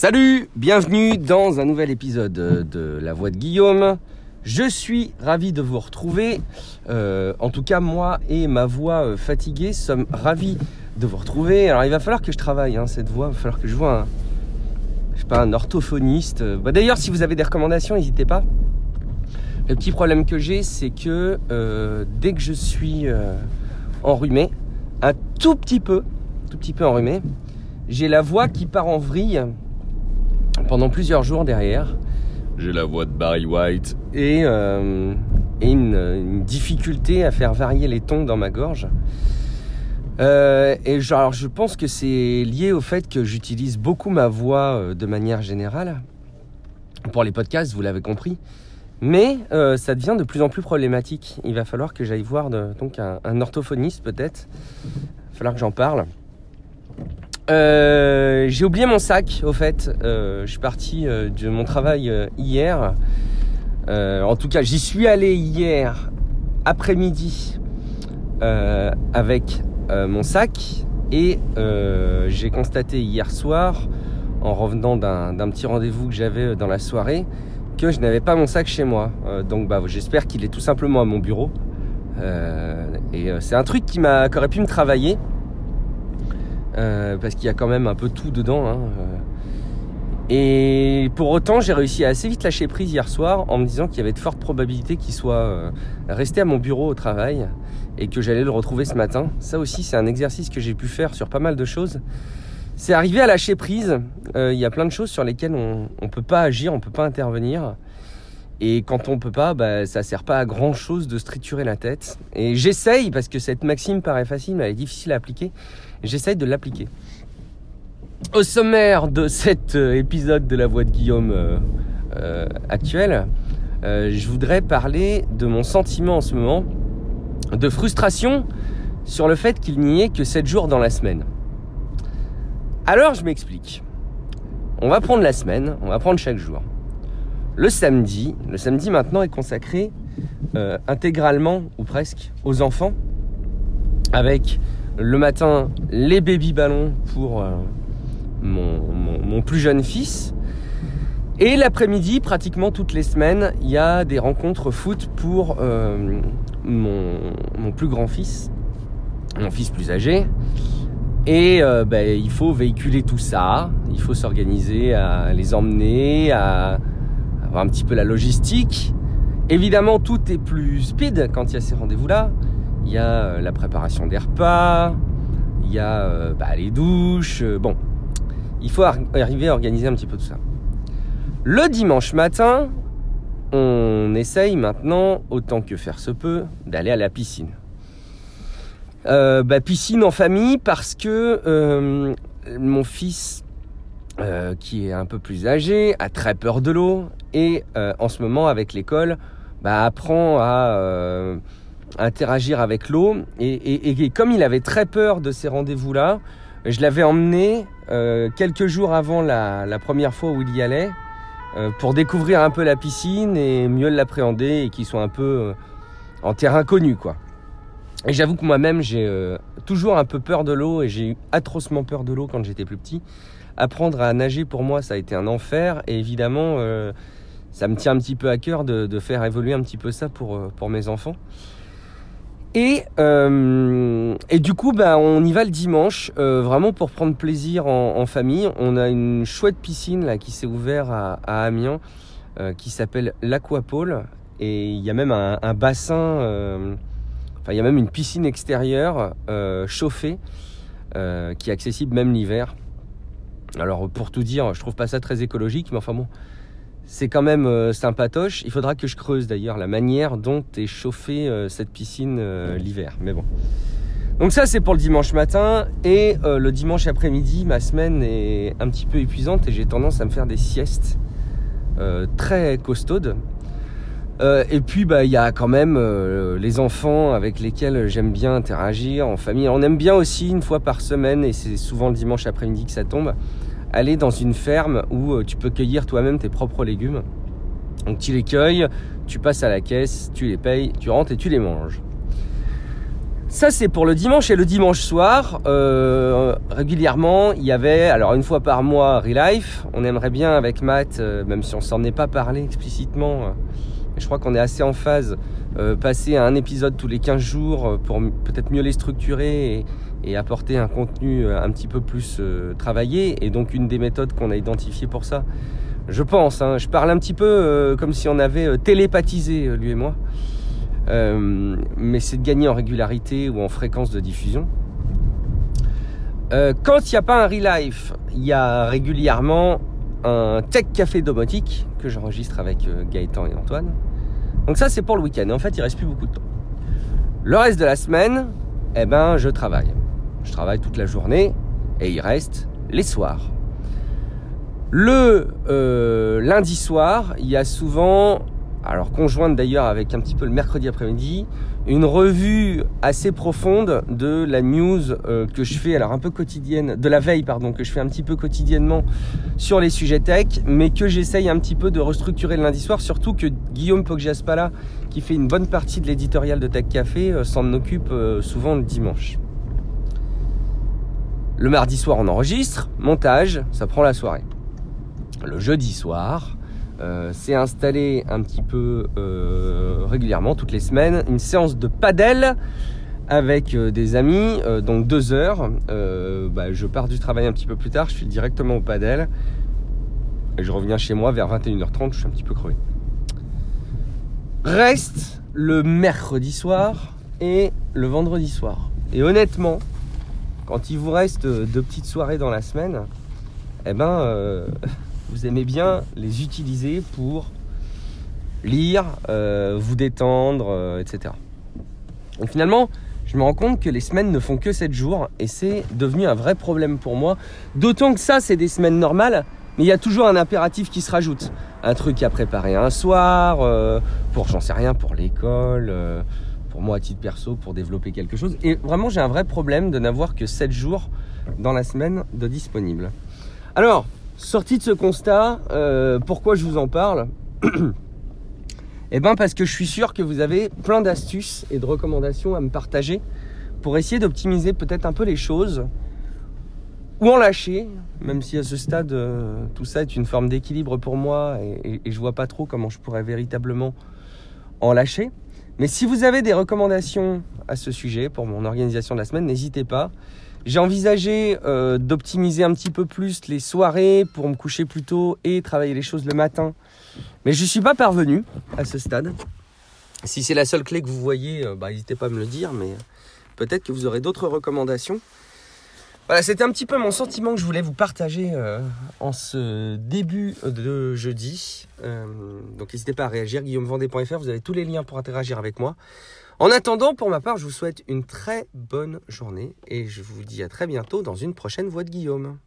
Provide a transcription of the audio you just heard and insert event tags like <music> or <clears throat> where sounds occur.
Salut, bienvenue dans un nouvel épisode de La Voix de Guillaume. Je suis ravi de vous retrouver. Euh, en tout cas, moi et ma voix euh, fatiguée sommes ravis de vous retrouver. Alors, il va falloir que je travaille hein, cette voix. Il va falloir que je vois un, je sais pas, un orthophoniste. Bah, D'ailleurs, si vous avez des recommandations, n'hésitez pas. Le petit problème que j'ai, c'est que euh, dès que je suis enrhumé, un tout petit peu, tout petit peu enrhumé, j'ai la voix qui part en vrille pendant plusieurs jours derrière. J'ai la voix de Barry White et, euh, et une, une difficulté à faire varier les tons dans ma gorge. Euh, et genre, alors, je pense que c'est lié au fait que j'utilise beaucoup ma voix euh, de manière générale. Pour les podcasts, vous l'avez compris. Mais euh, ça devient de plus en plus problématique. Il va falloir que j'aille voir de- donc un, un orthophoniste peut-être. Il va falloir que j'en parle. Euh, j'ai oublié mon sac au fait. Euh, je suis parti euh, de mon travail hier. En tout cas, j'y suis allé hier après-midi avec mon sac et j'ai constaté hier soir, en revenant d'un petit rendez-vous que j'avais dans la soirée, que je n'avais pas mon sac chez moi. Donc bah, j'espère qu'il est tout simplement à mon bureau. Et c'est un truc qui, qui aurait pu me travailler. Euh, parce qu'il y a quand même un peu tout dedans. hein, euh. Et pour autant, j'ai réussi à assez vite lâcher prise hier soir en me disant qu'il y avait de fortes probabilités qu'il soit euh, resté à mon bureau au travail et que j'allais le retrouver ce matin. Ça aussi, c'est un exercice que j'ai pu faire sur pas mal de choses. C'est arriver à lâcher prise. Il y a plein de choses sur lesquelles on ne peut pas agir, on peut pas intervenir. Et quand on peut pas, bah, ça sert pas à grand chose de se la tête. Et j'essaye, parce que cette maxime paraît facile, mais elle est difficile à appliquer, j'essaye de l'appliquer. Au sommaire de cet euh, épisode de La Voix de Guillaume euh, euh, euh, je voudrais parler de mon sentiment en ce moment de frustration sur le fait qu'il n'y ait que 7 jours dans la semaine. Alors je m'explique. On va prendre la semaine, on va prendre chaque jour. Le samedi, le samedi maintenant est consacré euh, intégralement ou presque aux enfants, avec le matin les baby ballons pour euh, mon, plus jeune fils. Et l'après-midi, pratiquement toutes les semaines, il y a des rencontres foot pour euh, mon, plus grand fils, mon fils plus âgé. Et ben, il faut véhiculer tout ça, il faut s'organiser à les emmener, à avoir un petit peu la logistique. Évidemment, tout est plus speed quand il y a ces rendez-vous-là. Il y a euh, la préparation des repas, il y a euh, bah, les douches. euh, bon, il faut ar- arriver à organiser un petit peu tout ça. Le dimanche matin, on essaye maintenant, autant que faire se peut, d'aller à la piscine. Bah, piscine en famille parce que mon fils, euh, qui est un peu plus âgé, a très peur de l'eau et euh, en ce moment avec l'école, bah, apprend à euh, interagir avec l'eau et, comme il avait très peur de ces rendez-vous-là, je l'avais emmené quelques jours avant la, première fois où il y allait pour découvrir un peu la piscine et mieux l'appréhender et qu'il soit un peu en terrain connu quoi. Et j'avoue que moi-même j'ai toujours un peu peur de l'eau et j'ai eu atrocement peur de l'eau quand j'étais plus petit. Apprendre à nager pour moi ça a été un enfer et évidemment euh, ça me tient un petit peu à cœur de, faire évoluer un petit peu ça pour, euh, mes enfants. Et, euh, du coup, bah, on y va le dimanche, vraiment pour prendre plaisir en, famille. On a une chouette piscine qui s'est ouverte à, Amiens, qui s'appelle l'Aquapole, et il y a même un, un bassin, enfin il y a même une piscine extérieure chauffée, qui est accessible même l'hiver. Alors pour tout dire, je trouve pas ça très écologique, mais enfin bon, c'est quand même euh, sympatoche. Il faudra que je creuse d'ailleurs la manière dont est chauffée euh, cette piscine euh, l'hiver. Mais bon. Donc ça c'est pour le dimanche matin et le dimanche après-midi, ma semaine est un petit peu épuisante et j'ai tendance à me faire des siestes très costaudes. Euh, et puis bah il y a quand même euh, les enfants avec lesquels j'aime bien interagir en famille. On aime bien aussi une fois par semaine et c'est souvent le dimanche après-midi que ça tombe aller dans une ferme où euh, tu peux cueillir toi-même tes propres légumes. Donc tu les cueilles, tu passes à la caisse, tu les payes, tu rentres et tu les manges. Ça c'est pour le dimanche et le dimanche soir, régulièrement il y avait, alors une fois par mois, Relife. On aimerait bien avec Matt, même si on s'en est pas parlé explicitement, euh, je crois qu'on est assez en phase, passer à un épisode tous les 15 jours pour peut-être mieux les structurer et, apporter un contenu un petit peu plus travaillé. Et donc une des méthodes qu'on a identifiées pour ça, je pense, hein, je parle un petit peu comme si on avait télépathisé lui et moi. Euh, mais c'est de gagner en régularité ou en fréquence de diffusion. Euh, quand il n'y a pas un life, il y a régulièrement un Tech Café domotique que j'enregistre avec euh, Gaëtan et Antoine. Donc ça c'est pour le week-end. En fait il reste plus beaucoup de temps. Le reste de la semaine, eh ben je travaille. Je travaille toute la journée et il reste les soirs. Le lundi soir, il y a souvent alors conjointe d'ailleurs avec un petit peu le mercredi après-midi, une revue assez profonde de la news euh, que je fais, alors un peu quotidienne, de la veille pardon, que je fais un petit peu quotidiennement sur les sujets tech, mais que j'essaye un petit peu de restructurer le lundi soir, surtout que Guillaume Poggiaspala, qui fait une bonne partie de l'éditorial de Tech Café, euh, s'en occupe euh, souvent le dimanche. Le mardi soir, on enregistre, montage, ça prend la soirée. Le jeudi soir, euh, c'est installé un petit peu euh, régulièrement, toutes les semaines, une séance de padel avec euh, des amis, donc deux heures. Bah, je pars du travail un petit peu plus tard, je suis directement au padel. Et je reviens chez moi vers 21h30, je suis un petit peu crevé. Reste le mercredi soir et le vendredi soir. Et honnêtement, quand il vous reste deux petites soirées dans la semaine, eh ben <laughs> vous aimez bien les utiliser pour lire, euh, vous détendre, euh, etc. Donc finalement, je me rends compte que les semaines ne font que 7 jours et c'est devenu un vrai problème pour moi. D'autant que ça, c'est des semaines normales, mais il y a toujours un impératif qui se rajoute. Un truc à préparer un soir, euh, pour j'en sais rien, pour l'école, pour moi à titre perso, pour développer quelque chose. Et vraiment, j'ai un vrai problème de n'avoir que 7 jours dans la semaine de disponible. Alors, Sorti de ce constat, euh, pourquoi je vous en parle <clears throat> Eh bien parce que je suis sûr que vous avez plein d'astuces et de recommandations à me partager pour essayer d'optimiser peut-être un peu les choses ou en lâcher, même si à ce stade euh, tout ça est une forme d'équilibre pour moi et, et, je vois pas trop comment je pourrais véritablement en lâcher. Mais si vous avez des recommandations à ce sujet pour mon organisation de la semaine, n'hésitez pas. J'ai envisagé euh, d'optimiser un petit peu plus les soirées pour me coucher plus tôt et travailler les choses le matin. Mais je ne suis pas parvenu à ce stade. Si c'est la seule clé que vous voyez, euh, bah, n'hésitez pas à me le dire, mais peut-être que vous aurez d'autres recommandations. Voilà, c'était un petit peu mon sentiment que je voulais vous partager euh, en ce début de jeudi. donc n'hésitez pas à réagir, guillaumevendée.fr, vous avez tous les liens pour interagir avec moi. En attendant, pour ma part, je vous souhaite une très bonne journée et je vous dis à très bientôt dans une prochaine voix de Guillaume.